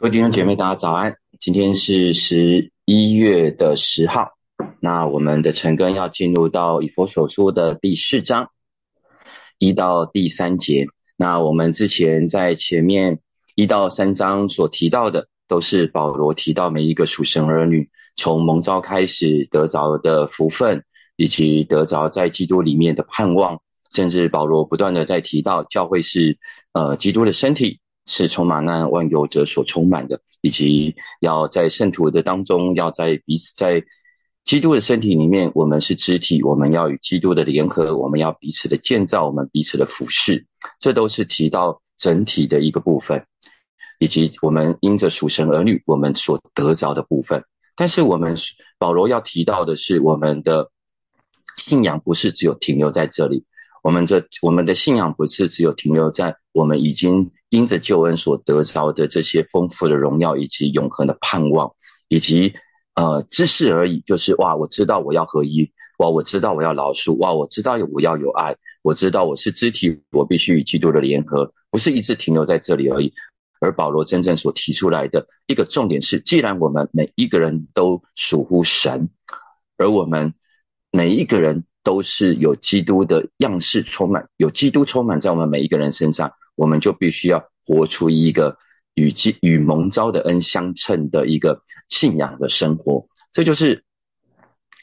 各位弟兄姐妹，大家早安！今天是十一月的十号，那我们的陈根要进入到以佛所说的第四章一到第三节。那我们之前在前面一到三章所提到的，都是保罗提到每一个属神儿女从蒙召开始得着的福分，以及得着在基督里面的盼望。甚至保罗不断的在提到教会是呃基督的身体。是充满那万有者所充满的，以及要在圣徒的当中，要在彼此在基督的身体里面，我们是肢体，我们要与基督的联合，我们要彼此的建造，我们彼此的服饰，这都是提到整体的一个部分，以及我们因着属神儿女，我们所得着的部分。但是我们保罗要提到的是，我们的信仰不是只有停留在这里。我们这我们的信仰不是只有停留在我们已经因着救恩所得着的这些丰富的荣耀以及永恒的盼望，以及呃知识而已。就是哇，我知道我要合一，哇，我知道我要饶恕，哇，我知道我要有爱，我知道我是肢体，我必须与基督的联合，不是一直停留在这里而已。而保罗真正所提出来的一个重点是，既然我们每一个人都属乎神，而我们每一个人。都是有基督的样式充满，有基督充满在我们每一个人身上，我们就必须要活出一个与基与蒙召的恩相称的一个信仰的生活。这就是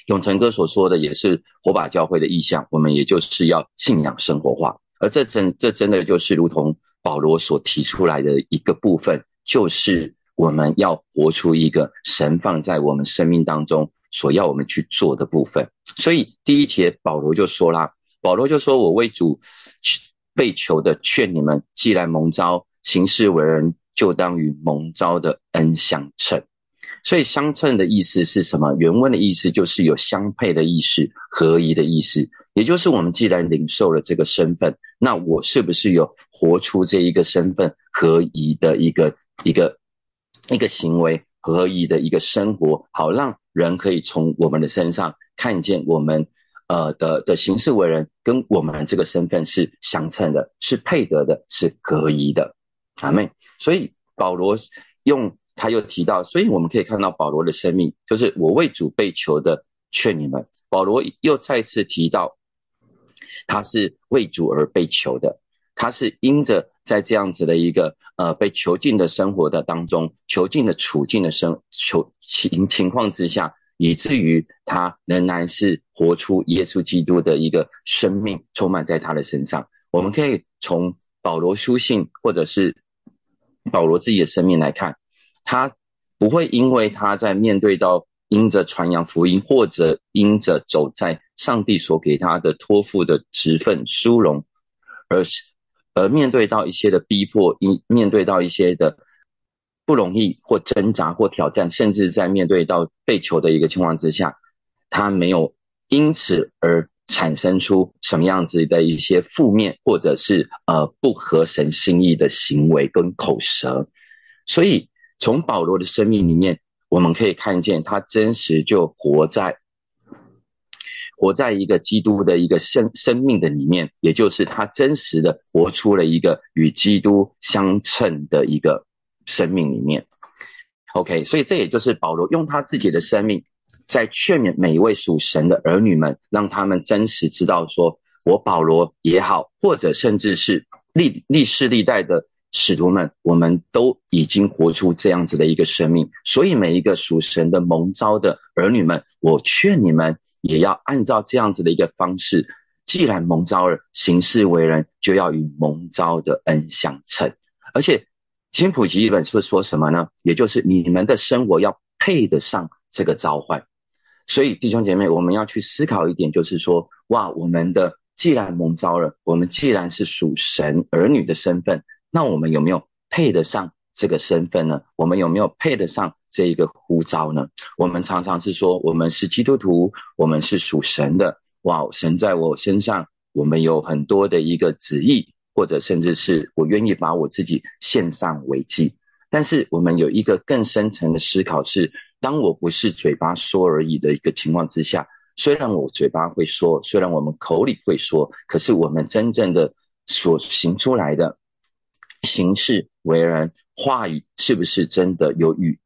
永成哥所说的，也是火把教会的意向。我们也就是要信仰生活化，而这真这真的就是如同保罗所提出来的一个部分，就是我们要活出一个神放在我们生命当中。所要我们去做的部分，所以第一节保罗就说啦，保罗就说：“我为主被求的，劝你们，既然蒙召行事为人，就当与蒙召的恩相称。”所以相称的意思是什么？原文的意思就是有相配的意思，合一的意思。也就是我们既然领受了这个身份，那我是不是有活出这一个身份合一的一个一个一个行为？合一的一个生活，好让人可以从我们的身上看见我们，呃的的行事为人跟我们这个身份是相称的，是配得的，是合一的，阿妹。所以保罗用他又提到，所以我们可以看到保罗的生命就是我为主被求的，劝你们。保罗又再次提到，他是为主而被求的，他是因着。在这样子的一个呃被囚禁的生活的当中，囚禁的处境的生囚情情况之下，以至于他仍然是活出耶稣基督的一个生命，充满在他的身上。我们可以从保罗书信或者是保罗自己的生命来看，他不会因为他在面对到因着传扬福音，或者因着走在上帝所给他的托付的职分殊荣，而是。而面对到一些的逼迫，因面对到一些的不容易或挣扎或挑战，甚至在面对到被囚的一个情况之下，他没有因此而产生出什么样子的一些负面或者是呃不合神心意的行为跟口舌。所以从保罗的生命里面，我们可以看见他真实就活在。活在一个基督的一个生生命的里面，也就是他真实的活出了一个与基督相称的一个生命里面。OK，所以这也就是保罗用他自己的生命，在劝勉每一位属神的儿女们，让他们真实知道，说我保罗也好，或者甚至是历历世历代的使徒们，我们都已经活出这样子的一个生命。所以每一个属神的蒙召的儿女们，我劝你们。也要按照这样子的一个方式，既然蒙召了，行事为人就要与蒙召的恩相称。而且新普及一本书说什么呢？也就是你们的生活要配得上这个召唤。所以弟兄姐妹，我们要去思考一点，就是说，哇，我们的既然蒙召了，我们既然是属神儿女的身份，那我们有没有配得上？这个身份呢，我们有没有配得上这一个呼召呢？我们常常是说，我们是基督徒，我们是属神的。哇，神在我身上，我们有很多的一个旨意，或者甚至是我愿意把我自己献上为祭。但是我们有一个更深层的思考是：当我不是嘴巴说而已的一个情况之下，虽然我嘴巴会说，虽然我们口里会说，可是我们真正的所行出来的形式为人。话语是不是真的有与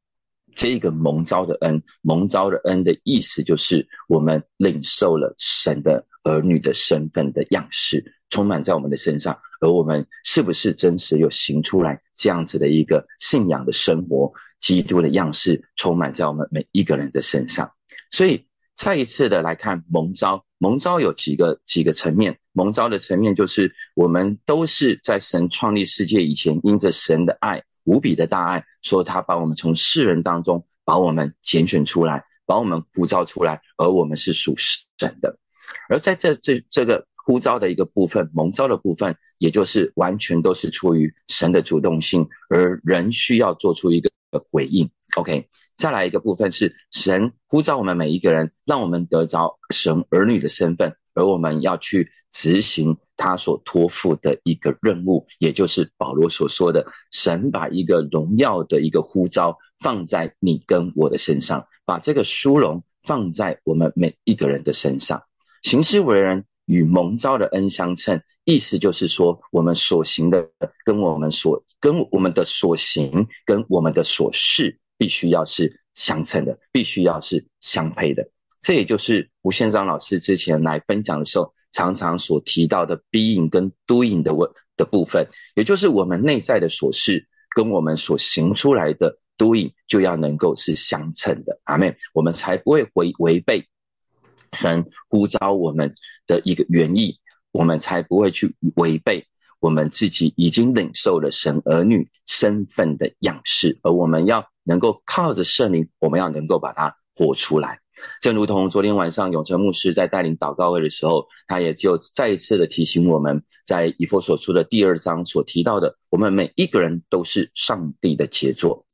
这个蒙召的恩？蒙召的恩的意思就是我们领受了神的儿女的身份的样式，充满在我们的身上，而我们是不是真实有行出来这样子的一个信仰的生活？基督的样式充满在我们每一个人的身上，所以再一次的来看蒙召，蒙召有几个几个层面。蒙召的层面就是我们都是在神创立世界以前，因着神的爱无比的大爱，说他把我们从世人当中把我们拣选出来，把我们呼召出来，而我们是属神的。而在这这这个呼召的一个部分，蒙召的部分，也就是完全都是出于神的主动性，而人需要做出一个。回应，OK，再来一个部分是神呼召我们每一个人，让我们得着神儿女的身份，而我们要去执行他所托付的一个任务，也就是保罗所说的，神把一个荣耀的一个呼召放在你跟我的身上，把这个殊荣放在我们每一个人的身上，行事为人与蒙召的恩相称。意思就是说，我们所行的跟我们所跟我们的所行跟我们的所事，必须要是相称的，必须要是相配的。这也就是吴宪章老师之前来分享的时候，常常所提到的 being 跟 doing 的问的部分，也就是我们内在的所事跟我们所行出来的 doing 就要能够是相称的。阿妹，我们才不会违违背神呼召我们的一个原意。我们才不会去违背我们自己已经领受了神儿女身份的样式，而我们要能够靠着圣灵，我们要能够把它活出来。正如同昨天晚上永成牧师在带领祷告会的时候，他也就再一次的提醒我们，在以弗所书的第二章所提到的，我们每一个人都是上帝的杰作，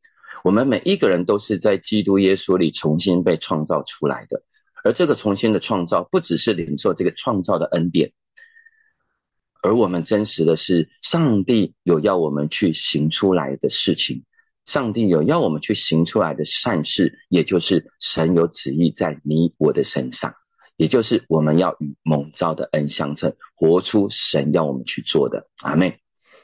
我们每一个人都是在基督耶稣里重新被创造出来的，而这个重新的创造，不只是领受这个创造的恩典。而我们真实的是，上帝有要我们去行出来的事情，上帝有要我们去行出来的善事，也就是神有旨意在你我的身上，也就是我们要与蒙召的恩相称，活出神要我们去做的。阿妹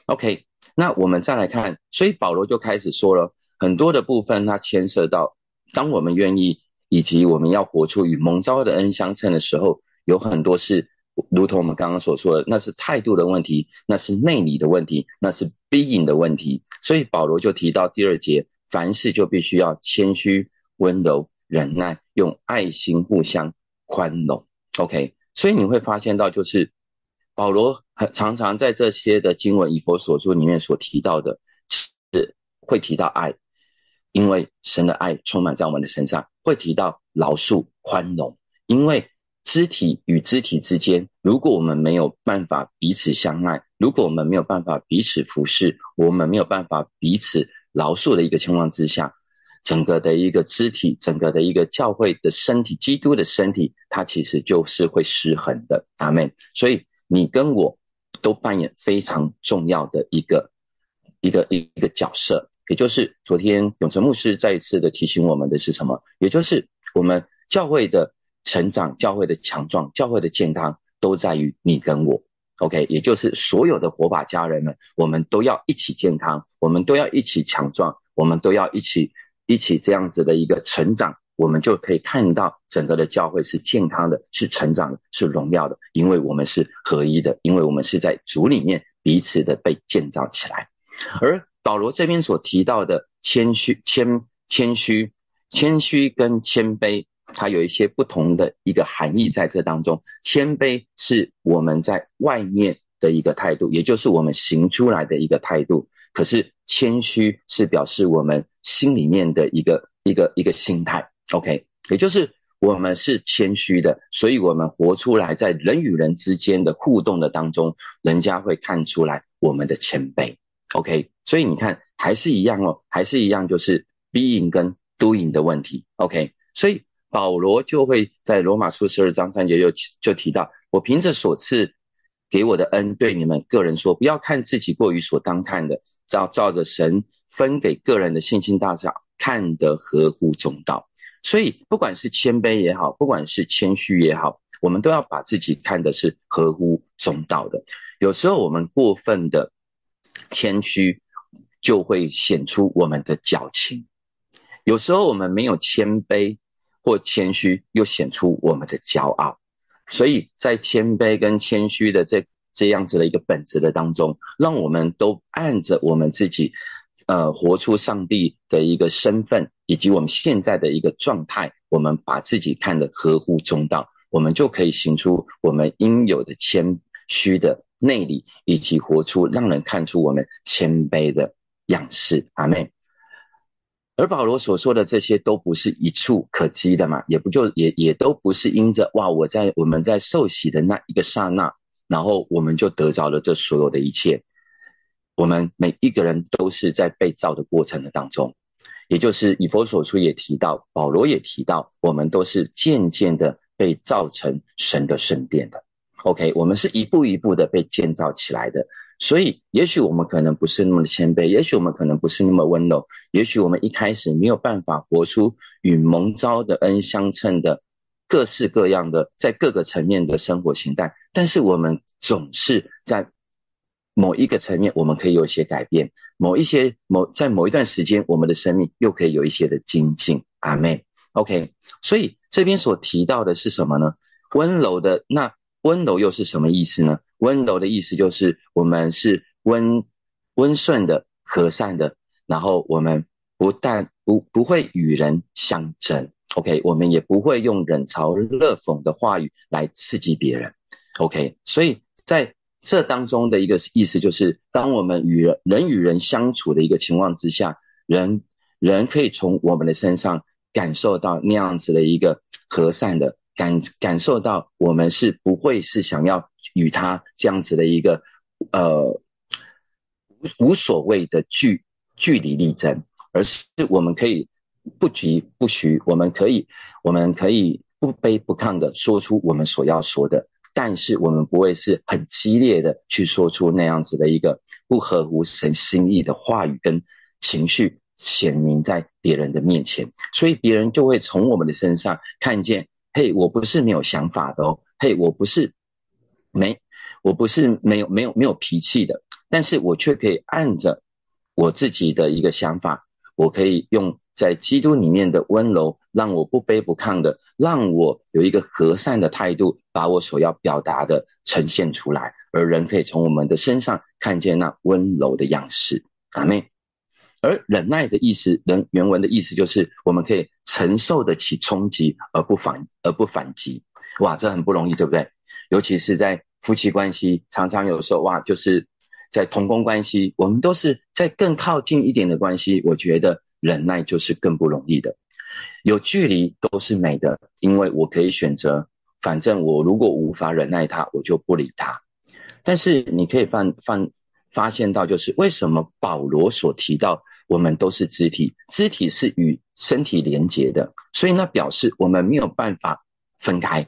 ，OK，那我们再来看，所以保罗就开始说了很多的部分，它牵涉到，当我们愿意以及我们要活出与蒙召的恩相称的时候，有很多是。如同我们刚刚所说的，那是态度的问题，那是内里的问题，那是 being 的问题。所以保罗就提到第二节，凡事就必须要谦虚、温柔、忍耐，用爱心互相宽容。OK，所以你会发现到，就是保罗常常在这些的经文以佛所说里面所提到的，是会提到爱，因为神的爱充满在我们的身上，会提到饶恕、宽容，因为。肢体与肢体之间，如果我们没有办法彼此相爱，如果我们没有办法彼此服侍，我们没有办法彼此饶恕的一个情况之下，整个的一个肢体，整个的一个教会的身体，基督的身体，它其实就是会失衡的。阿门。所以你跟我都扮演非常重要的一个一个一一个角色，也就是昨天永成牧师再一次的提醒我们的是什么？也就是我们教会的。成长教会的强壮，教会的健康都在于你跟我，OK，也就是所有的火把家人们，我们都要一起健康，我们都要一起强壮，我们都要一起一起这样子的一个成长，我们就可以看到整个的教会是健康的，是成长的，是荣耀的，因为我们是合一的，因为我们是在主里面彼此的被建造起来。而保罗这边所提到的谦虚、谦谦虚、谦虚跟谦卑。它有一些不同的一个含义在这当中。谦卑是我们在外面的一个态度，也就是我们行出来的一个态度。可是谦虚是表示我们心里面的一个一个一个心态。OK，也就是我们是谦虚的，所以我们活出来在人与人之间的互动的当中，人家会看出来我们的谦卑。OK，所以你看还是一样哦，还是一样，就是 being 跟 doing 的问题。OK，所以。保罗就会在罗马书十二章三节就就提到：我凭着所赐给我的恩，对你们个人说，不要看自己过于所当看的，照照着神分给个人的信心大小，看得合乎中道。所以，不管是谦卑也好，不管是谦虚也好，我们都要把自己看的是合乎中道的。有时候我们过分的谦虚，就会显出我们的矫情；有时候我们没有谦卑或谦虚，又显出我们的骄傲。所以在谦卑跟谦虚的这这样子的一个本质的当中，让我们都按着我们自己，呃，活出上帝的一个身份，以及我们现在的一个状态，我们把自己看得合乎中道，我们就可以行出我们应有的谦虚的内里，以及活出让人看出我们谦卑的样式。阿妹。而保罗所说的这些都不是一触可及的嘛，也不就也也都不是因着哇，我在我们在受洗的那一个刹那，然后我们就得着了这所有的一切。我们每一个人都是在被造的过程的当中，也就是以佛所书也提到，保罗也提到，我们都是渐渐的被造成神的圣殿的。OK，我们是一步一步的被建造起来的。所以，也许我们可能不是那么的谦卑，也许我们可能不是那么温柔，也许我们一开始没有办法活出与蒙召的恩相称的各式各样的在各个层面的生活形态，但是我们总是在某一个层面，我们可以有一些改变；某一些某在某一段时间，我们的生命又可以有一些的精进。阿妹，OK。所以这边所提到的是什么呢？温柔的那温柔又是什么意思呢？温柔的意思就是我们是温温顺的、和善的，然后我们不但不不会与人相争，OK，我们也不会用冷嘲热讽的话语来刺激别人，OK。所以在这当中的一个意思就是，当我们与人人与人相处的一个情况之下，人人可以从我们的身上感受到那样子的一个和善的感，感受到我们是不会是想要。与他这样子的一个呃无无所谓的距距离力争，而是我们可以不急不徐，我们可以我们可以不卑不亢的说出我们所要说的，但是我们不会是很激烈的去说出那样子的一个不合乎神心意的话语跟情绪显明在别人的面前，所以别人就会从我们的身上看见，嘿，我不是没有想法的哦，嘿，我不是。没，我不是没有没有没有脾气的，但是我却可以按着我自己的一个想法，我可以用在基督里面的温柔，让我不卑不亢的，让我有一个和善的态度，把我所要表达的呈现出来，而人可以从我们的身上看见那温柔的样式。阿妹，而忍耐的意思，人原文的意思就是我们可以承受得起冲击而不反而不反击。哇，这很不容易，对不对？尤其是在夫妻关系，常常有时候哇，就是在同工关系，我们都是在更靠近一点的关系。我觉得忍耐就是更不容易的。有距离都是美的，因为我可以选择，反正我如果无法忍耐他，我就不理他。但是你可以发发发现到，就是为什么保罗所提到我们都是肢体，肢体是与身体连接的，所以那表示我们没有办法分开。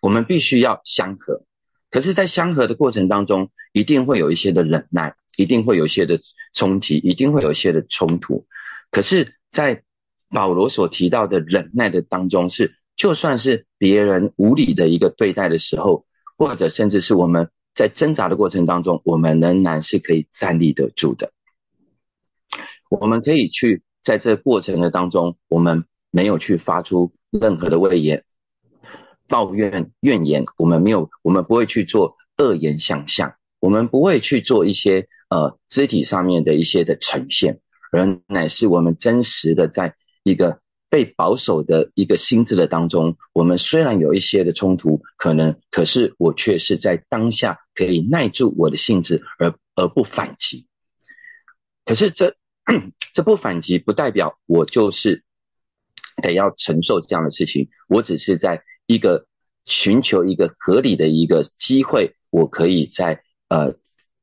我们必须要相合，可是，在相合的过程当中，一定会有一些的忍耐，一定会有一些的冲击，一定会有一些的冲突。可是，在保罗所提到的忍耐的当中，是就算是别人无理的一个对待的时候，或者甚至是我们在挣扎的过程当中，我们仍然是可以站立得住的。我们可以去在这过程的当中，我们没有去发出任何的威言。抱怨怨言，我们没有，我们不会去做恶言相向，我们不会去做一些呃肢体上面的一些的呈现，而乃是我们真实的在一个被保守的一个心智的当中，我们虽然有一些的冲突，可能，可是我却是在当下可以耐住我的性子而而不反击。可是这 这不反击，不代表我就是得要承受这样的事情，我只是在。一个寻求一个合理的一个机会，我可以在呃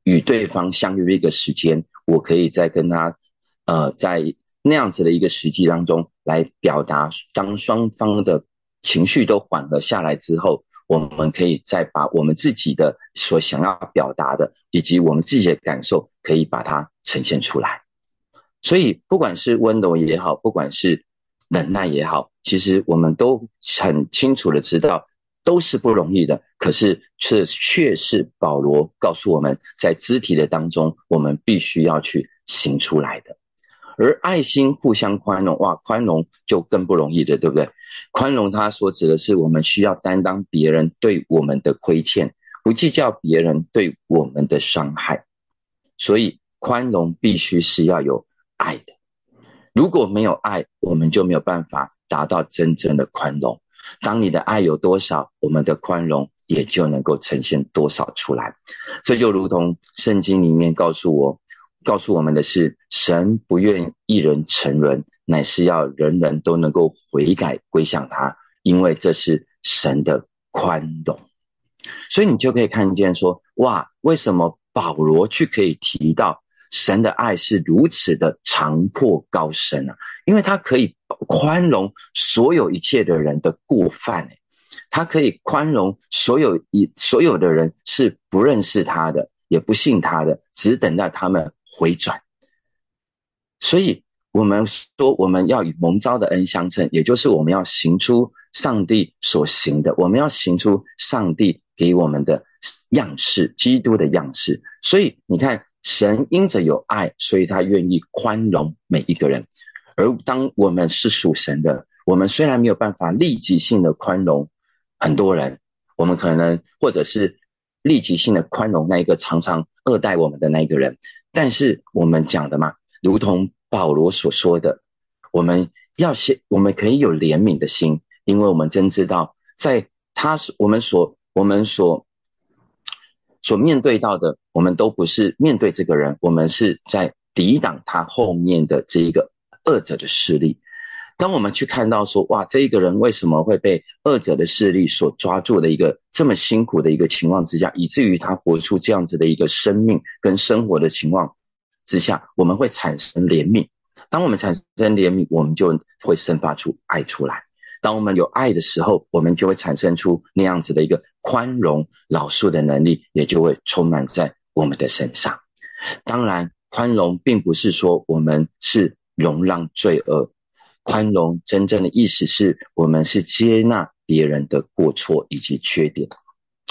与对方相约一个时间，我可以在跟他呃在那样子的一个时机当中来表达，当双方的情绪都缓和下来之后，我们可以再把我们自己的所想要表达的，以及我们自己的感受，可以把它呈现出来。所以，不管是温柔也好，不管是忍耐也好，其实我们都很清楚的知道，都是不容易的。可是却却是保罗告诉我们在肢体的当中，我们必须要去行出来的。而爱心互相宽容，哇，宽容就更不容易的，对不对？宽容它所指的是我们需要担当别人对我们的亏欠，不计较别人对我们的伤害。所以宽容必须是要有爱的。如果没有爱，我们就没有办法达到真正的宽容。当你的爱有多少，我们的宽容也就能够呈现多少出来。这就如同圣经里面告诉我。告诉我们的是，神不愿一人沉沦，乃是要人人都能够悔改归向他，因为这是神的宽容。所以你就可以看见说，哇，为什么保罗去可以提到神的爱是如此的长阔高深啊？因为他可以宽容所有一切的人的过犯，他可以宽容所有一所有的人是不认识他的，也不信他的，只等待他们。回转，所以我们说我们要与蒙召的恩相称，也就是我们要行出上帝所行的，我们要行出上帝给我们的样式，基督的样式。所以你看，神因着有爱，所以他愿意宽容每一个人。而当我们是属神的，我们虽然没有办法立即性的宽容很多人，我们可能或者是立即性的宽容那一个常常恶待我们的那一个人。但是我们讲的嘛，如同保罗所说的，我们要先，我们可以有怜悯的心，因为我们真知道，在他我们所我们所所面对到的，我们都不是面对这个人，我们是在抵挡他后面的这一个恶者的势力。当我们去看到说，哇，这一个人为什么会被恶者的势力所抓住的一个这么辛苦的一个情况之下，以至于他活出这样子的一个生命跟生活的情况之下，我们会产生怜悯。当我们产生怜悯，我们就会生发出爱出来。当我们有爱的时候，我们就会产生出那样子的一个宽容老树的能力，也就会充满在我们的身上。当然，宽容并不是说我们是容让罪恶。宽容真正的意思是我们是接纳别人的过错以及缺点。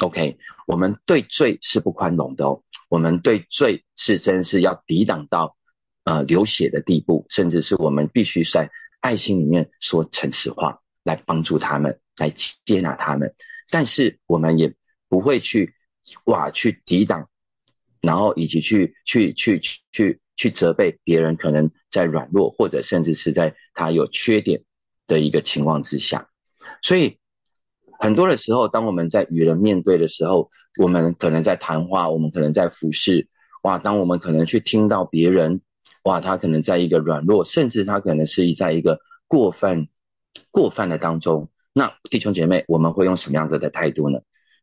OK，我们对罪是不宽容的哦。我们对罪是真是要抵挡到呃流血的地步，甚至是我们必须在爱心里面说诚实话，来帮助他们，来接纳他们。但是我们也不会去哇去抵挡，然后以及去去去去。去责备别人，可能在软弱，或者甚至是在他有缺点的一个情况之下，所以很多的时候，当我们在与人面对的时候，我们可能在谈话，我们可能在服侍，哇，当我们可能去听到别人，哇，他可能在一个软弱，甚至他可能是在一个过分、过分的当中，那弟兄姐妹，我们会用什么样子的态度呢？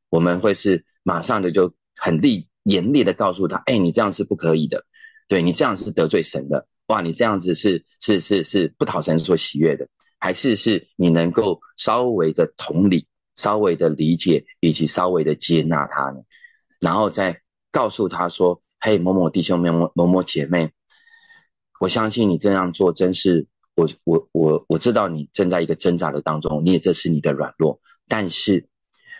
我们会是马上的就很厉严厉的告诉他，哎，你这样是不可以的。对你这样是得罪神的，哇！你这样子是是是是不讨神所喜悦的，还是是你能够稍微的同理、稍微的理解以及稍微的接纳他呢？然后再告诉他说：“嘿，某某弟兄、某某某某姐妹，我相信你这样做真是我我我我知道你正在一个挣扎的当中，你也这是你的软弱，但是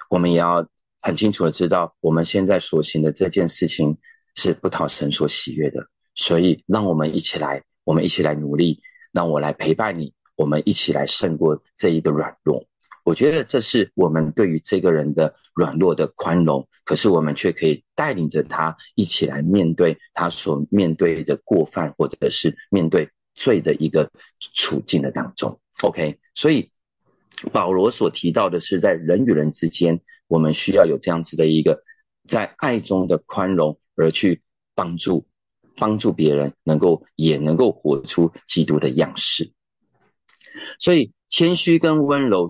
我们也要很清楚的知道，我们现在所行的这件事情是不讨神所喜悦的。”所以，让我们一起来，我们一起来努力，让我来陪伴你，我们一起来胜过这一个软弱。我觉得这是我们对于这个人的软弱的宽容，可是我们却可以带领着他一起来面对他所面对的过犯，或者是面对罪的一个处境的当中。OK，所以保罗所提到的是，在人与人之间，我们需要有这样子的一个在爱中的宽容，而去帮助。帮助别人，能够也能够活出基督的样式。所以，谦虚跟温柔，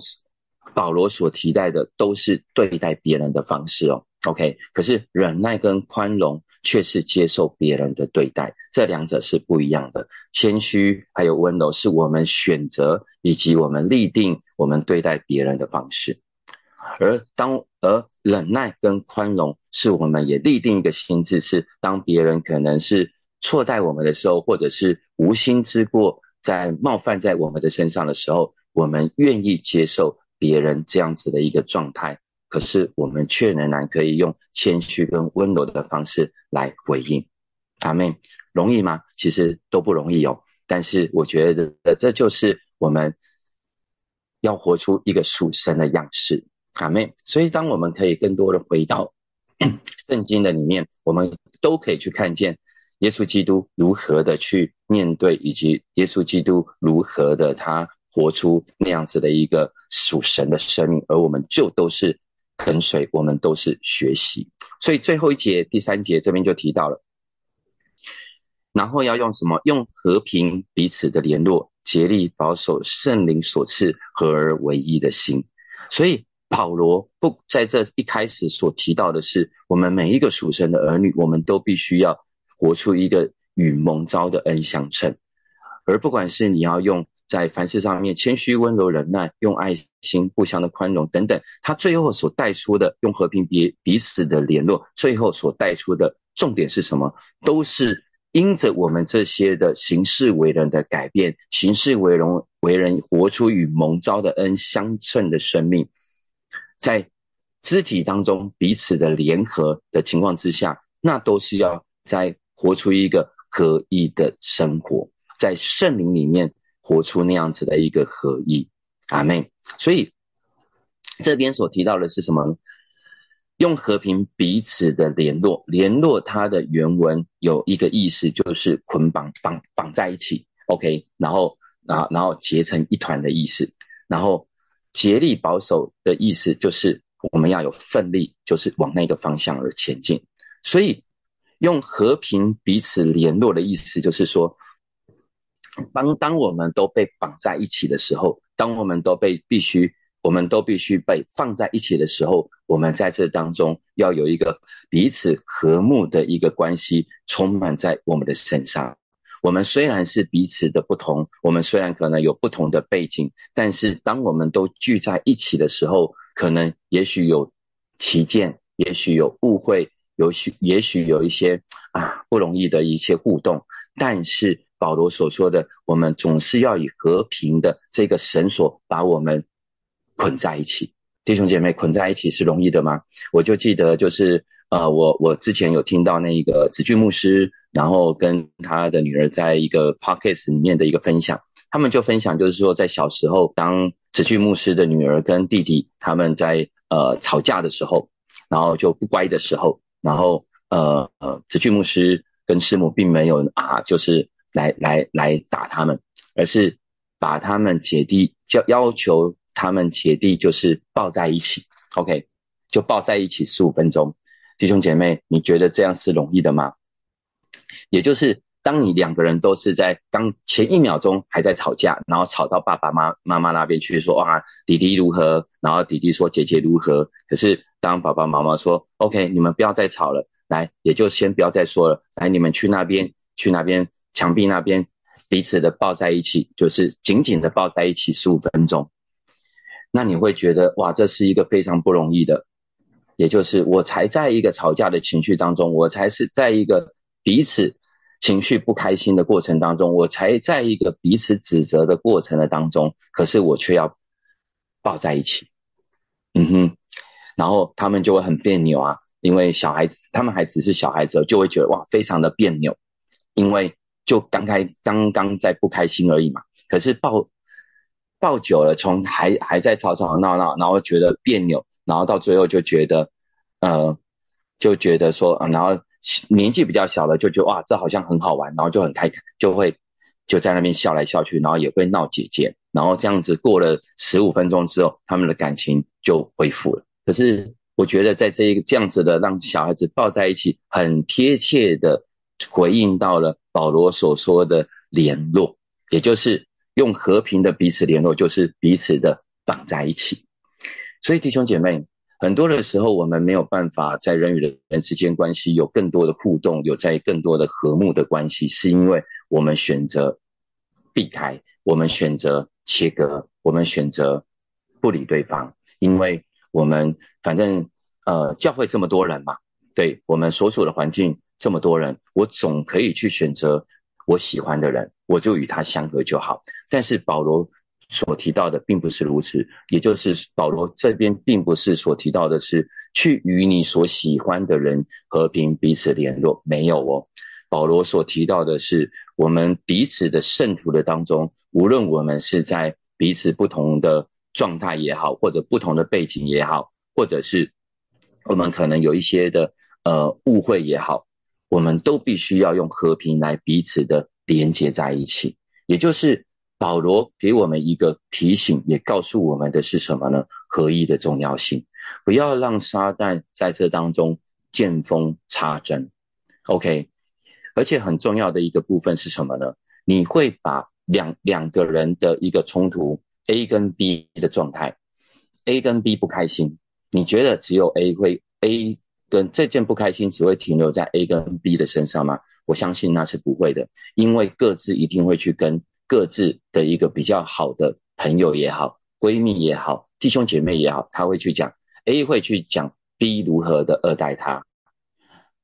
保罗所提带的都是对待别人的方式哦。OK，可是忍耐跟宽容却是接受别人的对待，这两者是不一样的。谦虚还有温柔，是我们选择以及我们立定我们对待别人的方式。而当而忍耐跟宽容，是我们也立定一个心智，是当别人可能是错待我们的时候，或者是无心之过在冒犯在我们的身上的时候，我们愿意接受别人这样子的一个状态，可是我们却仍然可以用谦虚跟温柔的方式来回应。阿妹，容易吗？其实都不容易哦。但是我觉得这这就是我们要活出一个属神的样式。阿妹，所以当我们可以更多的回到 圣经的里面，我们都可以去看见耶稣基督如何的去面对，以及耶稣基督如何的他活出那样子的一个属神的生命，而我们就都是跟随，我们都是学习。所以最后一节第三节这边就提到了。然后要用什么？用和平彼此的联络，竭力保守圣灵所赐合而为一的心。所以保罗不在这一开始所提到的是，我们每一个属神的儿女，我们都必须要活出一个与蒙召的恩相称。而不管是你要用在凡事上面谦虚、温柔、忍耐，用爱心互相的宽容等等，他最后所带出的用和平彼彼此的联络，最后所带出的重点是什么？都是。因着我们这些的行事为人的改变，行事为人为人活出与蒙召的恩相称的生命，在肢体当中彼此的联合的情况之下，那都是要在活出一个合一的生活，在圣灵里面活出那样子的一个合一。阿妹，所以这边所提到的是什么？用和平彼此的联络，联络它的原文有一个意思，就是捆绑、绑绑在一起。OK，然后，然后，然后结成一团的意思。然后竭力保守的意思，就是我们要有奋力，就是往那个方向而前进。所以，用和平彼此联络的意思，就是说，当当我们都被绑在一起的时候，当我们都被必须。我们都必须被放在一起的时候，我们在这当中要有一个彼此和睦的一个关系，充满在我们的身上。我们虽然是彼此的不同，我们虽然可能有不同的背景，但是当我们都聚在一起的时候，可能也许有歧见，也许有误会，有许也许有一些啊不容易的一些互动。但是保罗所说的，我们总是要以和平的这个绳索把我们。捆在一起，弟兄姐妹捆在一起是容易的吗？我就记得就是呃，我我之前有听到那一个子俊牧师，然后跟他的女儿在一个 podcast 里面的一个分享，他们就分享就是说，在小时候，当子俊牧师的女儿跟弟弟他们在呃吵架的时候，然后就不乖的时候，然后呃呃，子俊牧师跟师母并没有啊，就是来来来打他们，而是把他们姐弟叫要求。他们姐弟就是抱在一起，OK，就抱在一起十五分钟。弟兄姐妹，你觉得这样是容易的吗？也就是当你两个人都是在刚前一秒钟还在吵架，然后吵到爸爸妈妈妈那边去说啊，弟弟如何，然后弟弟说姐姐如何。可是当爸爸妈妈说 OK，你们不要再吵了，来，也就先不要再说了，来，你们去那边，去那边墙壁那边彼此的抱在一起，就是紧紧的抱在一起十五分钟。那你会觉得哇，这是一个非常不容易的，也就是我才在一个吵架的情绪当中，我才是在一个彼此情绪不开心的过程当中，我才在一个彼此指责的过程的当中，可是我却要抱在一起，嗯哼，然后他们就会很别扭啊，因为小孩子他们还只是小孩子，就会觉得哇，非常的别扭，因为就刚开刚刚在不开心而已嘛，可是抱。抱久了，从还还在吵吵闹闹，然后觉得别扭，然后到最后就觉得，呃，就觉得说，然后年纪比较小的就觉得哇，这好像很好玩，然后就很开，就会就在那边笑来笑去，然后也会闹姐姐，然后这样子过了十五分钟之后，他们的感情就恢复了。可是我觉得在这一个这样子的让小孩子抱在一起，很贴切的回应到了保罗所说的联络，也就是。用和平的彼此联络，就是彼此的绑在一起。所以弟兄姐妹，很多的时候我们没有办法在人与人之间关系有更多的互动，有在更多的和睦的关系，是因为我们选择避开，我们选择切割，我们选择不理对方，因为我们反正呃教会这么多人嘛，对我们所处的环境这么多人，我总可以去选择。我喜欢的人，我就与他相合就好。但是保罗所提到的并不是如此，也就是保罗这边并不是所提到的是去与你所喜欢的人和平彼此联络，没有哦。保罗所提到的是我们彼此的圣徒的当中，无论我们是在彼此不同的状态也好，或者不同的背景也好，或者是我们可能有一些的呃误会也好，我们都必须要用和平来彼此的连接在一起，也就是。保罗给我们一个提醒，也告诉我们的是什么呢？合一的重要性，不要让撒旦在这当中见缝插针。OK，而且很重要的一个部分是什么呢？你会把两两个人的一个冲突，A 跟 B 的状态，A 跟 B 不开心，你觉得只有 A 会 A 跟这件不开心只会停留在 A 跟 B 的身上吗？我相信那是不会的，因为各自一定会去跟。各自的一个比较好的朋友也好，闺蜜也好，弟兄姐妹也好，他会去讲 A 会去讲 B 如何的二待他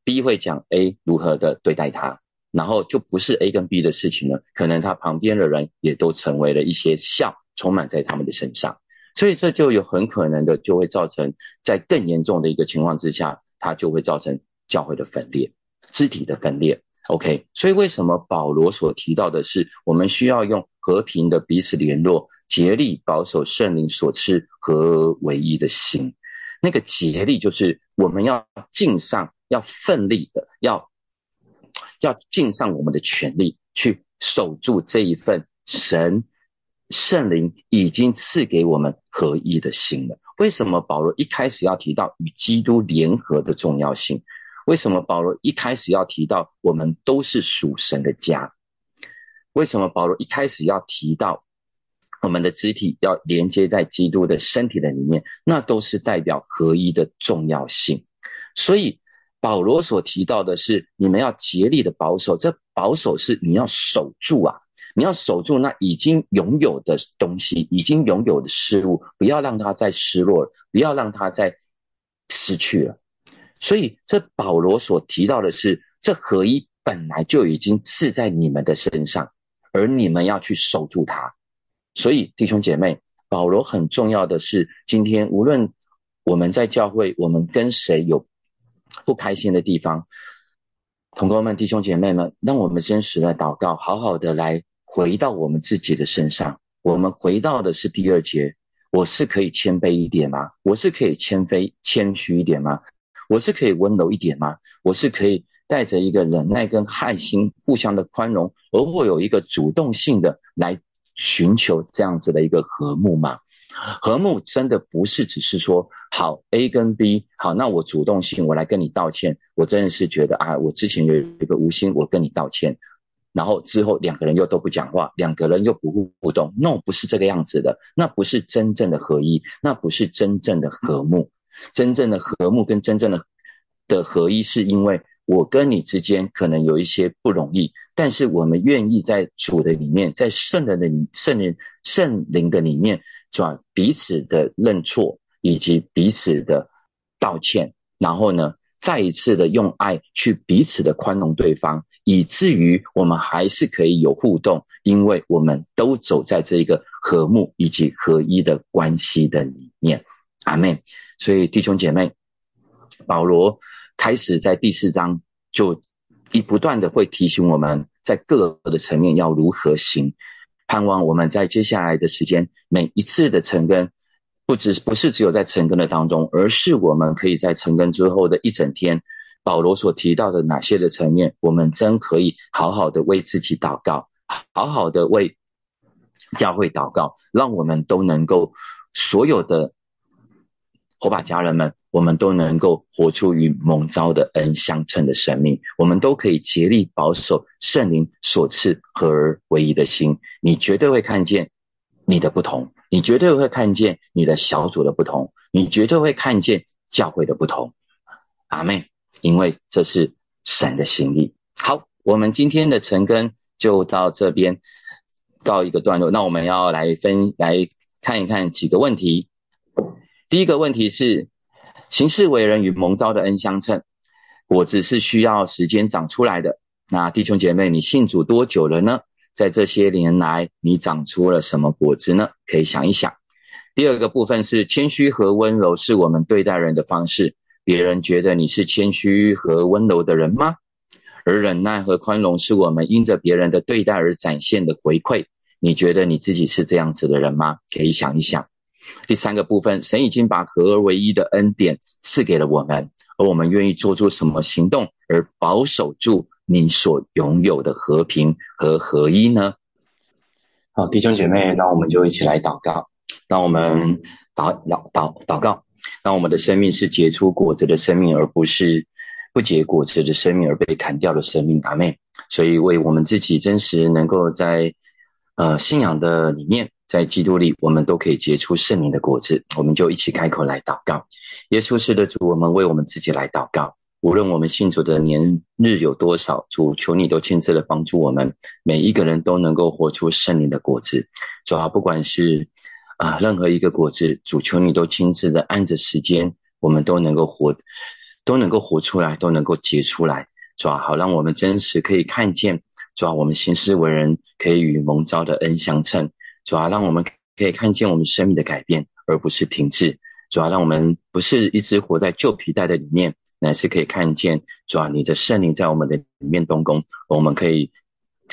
，B 会讲 A 如何的对待他，然后就不是 A 跟 B 的事情了，可能他旁边的人也都成为了一些笑，充满在他们的身上，所以这就有很可能的就会造成在更严重的一个情况之下，它就会造成教会的分裂，肢体的分裂。OK，所以为什么保罗所提到的是，我们需要用和平的彼此联络，竭力保守圣灵所赐和唯一的心。那个竭力就是我们要尽上，要奋力的，要要尽上我们的全力去守住这一份神圣灵已经赐给我们合一的心了。为什么保罗一开始要提到与基督联合的重要性？为什么保罗一开始要提到我们都是属神的家？为什么保罗一开始要提到我们的肢体要连接在基督的身体的里面？那都是代表合一的重要性。所以保罗所提到的是，你们要竭力的保守。这保守是你要守住啊，你要守住那已经拥有的东西，已经拥有的事物，不要让它再失落了，不要让它再失去了。所以，这保罗所提到的是，这合一本来就已经刺在你们的身上，而你们要去守住它。所以，弟兄姐妹，保罗很重要的是，今天无论我们在教会，我们跟谁有不开心的地方，同工们、弟兄姐妹们，让我们真实的祷告，好好的来回到我们自己的身上。我们回到的是第二节，我是可以谦卑一点吗？我是可以谦卑、谦虚一点吗？我是可以温柔一点吗？我是可以带着一个忍耐跟爱心，互相的宽容，而会有一个主动性的来寻求这样子的一个和睦吗？和睦真的不是只是说好 A 跟 B 好，那我主动性我来跟你道歉，我真的是觉得啊，我之前有一个无心，我跟你道歉，然后之后两个人又都不讲话，两个人又不互互动，no 不是这个样子的，那不是真正的合一，那不是真正的和睦。真正的和睦跟真正的的合一，是因为我跟你之间可能有一些不容易，但是我们愿意在主的里面，在圣人的圣灵圣灵的里面，转彼此的认错以及彼此的道歉，然后呢，再一次的用爱去彼此的宽容对方，以至于我们还是可以有互动，因为我们都走在这一个和睦以及合一的关系的里面。阿妹，所以弟兄姐妹，保罗开始在第四章就一不断的会提醒我们在各个的层面要如何行，盼望我们在接下来的时间每一次的成根，不只不是只有在成根的当中，而是我们可以在成根之后的一整天，保罗所提到的哪些的层面，我们真可以好好的为自己祷告，好好的为教会祷告，让我们都能够所有的。火把家人们，我们都能够活出与蒙召的恩相称的生命，我们都可以竭力保守圣灵所赐合而为一的心。你绝对会看见你的不同，你绝对会看见你的小组的不同，你绝对会看见教会的不同。阿妹，因为这是神的心意。好，我们今天的晨更就到这边告一个段落。那我们要来分来看一看几个问题。第一个问题是，行事为人与蒙召的恩相称，果子是需要时间长出来的。那弟兄姐妹，你信主多久了呢？在这些年来，你长出了什么果子呢？可以想一想。第二个部分是谦虚和温柔，是我们对待人的方式。别人觉得你是谦虚和温柔的人吗？而忍耐和宽容是我们因着别人的对待而展现的回馈。你觉得你自己是这样子的人吗？可以想一想。第三个部分，神已经把合而为一的恩典赐给了我们，而我们愿意做出什么行动而保守住你所拥有的和平和合一呢？好，弟兄姐妹，那我们就一起来祷告。那我们祷祷祷祷告，让我们的生命是结出果子的生命，而不是不结果子的生命而被砍掉的生命。阿妹，所以为我们自己真实能够在呃信仰的里面，在基督里，我们都可以结出圣灵的果子。我们就一起开口来祷告。耶稣是的主，我们为我们自己来祷告。无论我们信主的年日有多少，主求你都亲自的帮助我们，每一个人都能够活出圣灵的果子。主啊，不管是啊，任何一个果子，主求你都亲自的按着时间，我们都能够活，都能够活出来，都能够结出来，主啊，好让我们真实可以看见，主啊，我们行事为人可以与蒙召的恩相称，主啊，让我们可以看见我们生命的改变，而不是停滞，主啊，让我们不是一直活在旧皮带的里面，乃是可以看见，主啊，你的圣灵在我们的里面动工，我们可以。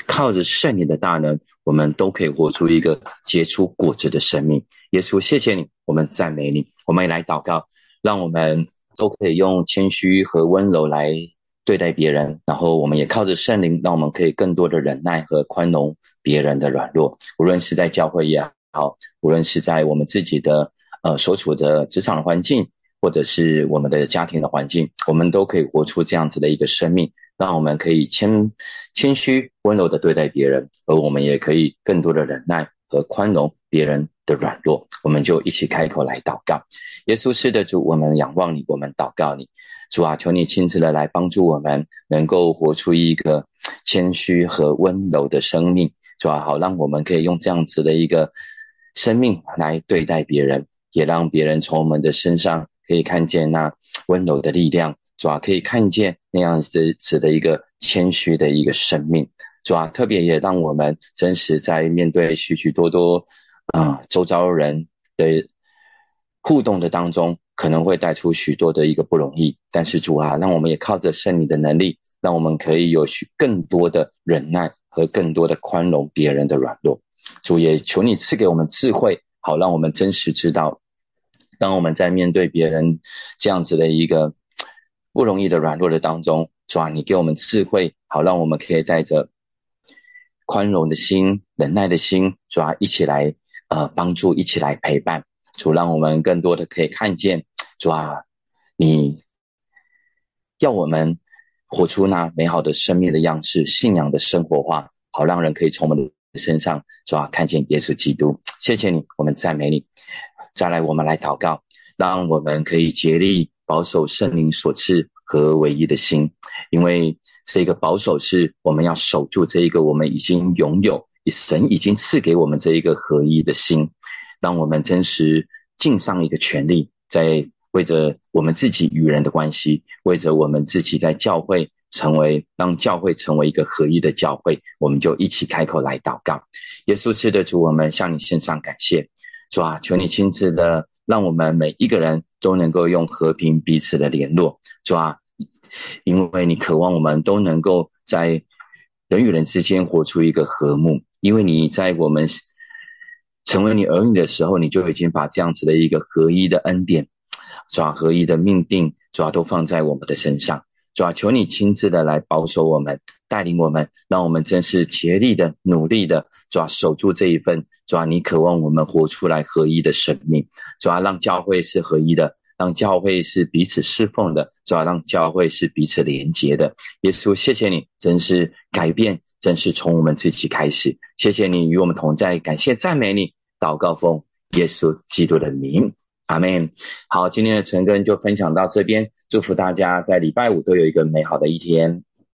靠着圣灵的大能，我们都可以活出一个结出果子的生命。耶稣，谢谢你，我们赞美你。我们也来祷告，让我们都可以用谦虚和温柔来对待别人。然后，我们也靠着圣灵，让我们可以更多的忍耐和宽容别人的软弱。无论是在教会也好，无论是在我们自己的呃所处的职场环境，或者是我们的家庭的环境，我们都可以活出这样子的一个生命。让我们可以谦谦虚、温柔的对待别人，而我们也可以更多的忍耐和宽容别人的软弱。我们就一起开口来祷告：耶稣是的主，我们仰望你，我们祷告你，主啊，求你亲自的来帮助我们，能够活出一个谦虚和温柔的生命，主啊，好让我们可以用这样子的一个生命来对待别人，也让别人从我们的身上可以看见那温柔的力量。主啊，可以看见那样子子的一个谦虚的一个生命，主啊，特别也让我们真实在面对许许多多啊周遭人的互动的当中，可能会带出许多的一个不容易。但是主啊，让我们也靠着圣灵的能力，让我们可以有许更多的忍耐和更多的宽容别人的软弱。主也求你赐给我们智慧，好让我们真实知道，当我们在面对别人这样子的一个。不容易的软弱的当中，主啊，你给我们智慧，好让我们可以带着宽容的心、忍耐的心，主啊，一起来呃帮助，一起来陪伴，主让我们更多的可以看见，主啊，你要我们活出那美好的生命的样式，信仰的生活化，好让人可以从我们的身上，主啊，看见耶稣基督。谢谢你，我们赞美你。再来，我们来祷告，让我们可以竭力。保守圣灵所赐和唯一的心，因为这个保守是我们要守住这一个我们已经拥有，神已经赐给我们这一个合一的心，让我们真实尽上一个权利，在为着我们自己与人的关系，为着我们自己在教会成为，让教会成为一个合一的教会，我们就一起开口来祷告。耶稣赐的主，我们向你献上感谢，主啊，求你亲自的。让我们每一个人都能够用和平彼此的联络，是吧？因为你渴望我们都能够在人与人之间活出一个和睦，因为你在我们成为你儿女的时候，你就已经把这样子的一个合一的恩典，是吧？合一的命定，主要都放在我们的身上。主啊，求你亲自的来保守我们，带领我们，让我们真是竭力的、努力的，主啊，守住这一份，主要，你渴望我们活出来合一的生命，主要，让教会是合一的，让教会是彼此侍奉的，主要，让教会是彼此连接的。耶稣，谢谢你，真是改变，真是从我们自己开始。谢谢你与我们同在，感谢赞美你，祷告奉耶稣基督的名。阿门。好，今天的晨更就分享到这边，祝福大家在礼拜五都有一个美好的一天。